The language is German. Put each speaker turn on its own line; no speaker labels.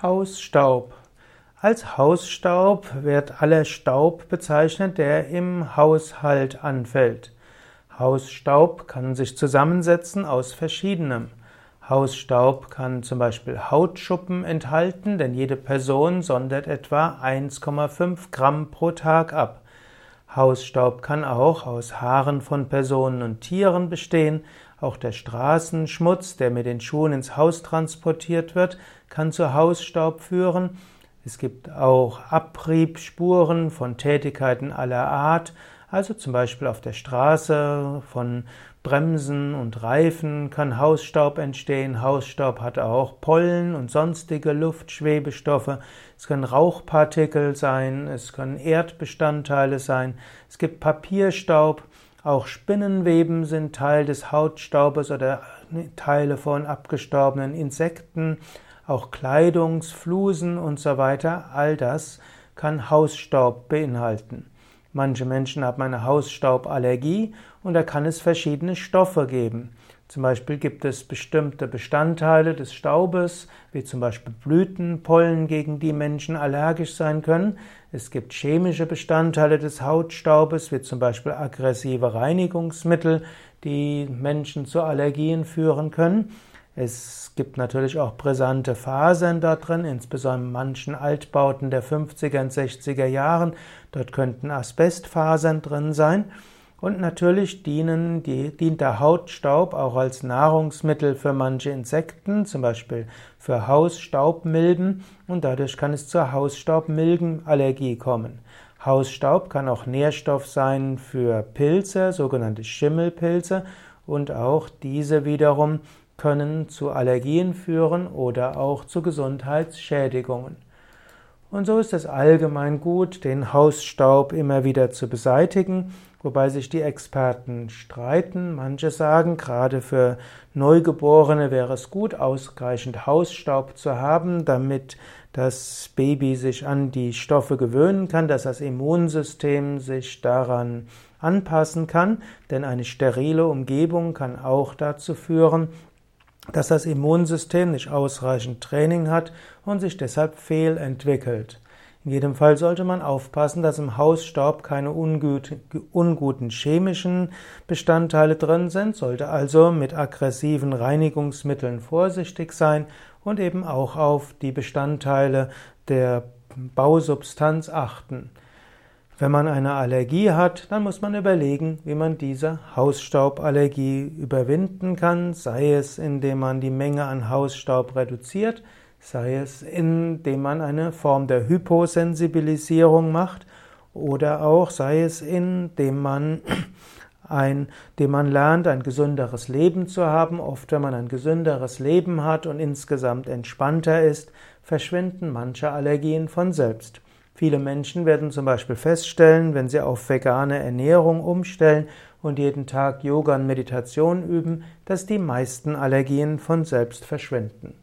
Hausstaub. Als Hausstaub wird aller Staub bezeichnet, der im Haushalt anfällt. Hausstaub kann sich zusammensetzen aus verschiedenem. Hausstaub kann zum Beispiel Hautschuppen enthalten, denn jede Person sondert etwa 1,5 Gramm pro Tag ab. Hausstaub kann auch aus Haaren von Personen und Tieren bestehen. Auch der Straßenschmutz, der mit den Schuhen ins Haus transportiert wird, kann zu Hausstaub führen. Es gibt auch Abriebspuren von Tätigkeiten aller Art, also zum Beispiel auf der Straße von Bremsen und Reifen kann Hausstaub entstehen. Hausstaub hat auch Pollen und sonstige Luftschwebestoffe. Es können Rauchpartikel sein, es können Erdbestandteile sein. Es gibt Papierstaub. Auch Spinnenweben sind Teil des Hautstaubes oder Teile von abgestorbenen Insekten. Auch Kleidungsflusen und so weiter. All das kann Hausstaub beinhalten. Manche Menschen haben eine Hausstauballergie und da kann es verschiedene Stoffe geben. Zum Beispiel gibt es bestimmte Bestandteile des Staubes, wie zum Beispiel Blütenpollen, gegen die Menschen allergisch sein können. Es gibt chemische Bestandteile des Hautstaubes, wie zum Beispiel aggressive Reinigungsmittel, die Menschen zu Allergien führen können. Es gibt natürlich auch brisante Fasern da drin, insbesondere in manchen Altbauten der 50er und 60er Jahren. Dort könnten Asbestfasern drin sein. Und natürlich dienen die, dient der Hautstaub auch als Nahrungsmittel für manche Insekten, zum Beispiel für Hausstaubmilben, und dadurch kann es zur Hausstaubmilbenallergie kommen. Hausstaub kann auch Nährstoff sein für Pilze, sogenannte Schimmelpilze, und auch diese wiederum können zu Allergien führen oder auch zu Gesundheitsschädigungen. Und so ist es allgemein gut, den Hausstaub immer wieder zu beseitigen, wobei sich die Experten streiten. Manche sagen, gerade für Neugeborene wäre es gut, ausreichend Hausstaub zu haben, damit das Baby sich an die Stoffe gewöhnen kann, dass das Immunsystem sich daran anpassen kann, denn eine sterile Umgebung kann auch dazu führen, dass das Immunsystem nicht ausreichend Training hat und sich deshalb fehlentwickelt. In jedem Fall sollte man aufpassen, dass im Hausstaub keine unguten chemischen Bestandteile drin sind, sollte also mit aggressiven Reinigungsmitteln vorsichtig sein und eben auch auf die Bestandteile der Bausubstanz achten. Wenn man eine Allergie hat, dann muss man überlegen, wie man diese Hausstauballergie überwinden kann, sei es indem man die Menge an Hausstaub reduziert, sei es indem man eine Form der Hyposensibilisierung macht oder auch sei es indem man ein, dem man lernt, ein gesünderes Leben zu haben. Oft, wenn man ein gesünderes Leben hat und insgesamt entspannter ist, verschwinden manche Allergien von selbst. Viele Menschen werden zum Beispiel feststellen, wenn sie auf vegane Ernährung umstellen und jeden Tag Yoga und Meditation üben, dass die meisten Allergien von selbst verschwinden.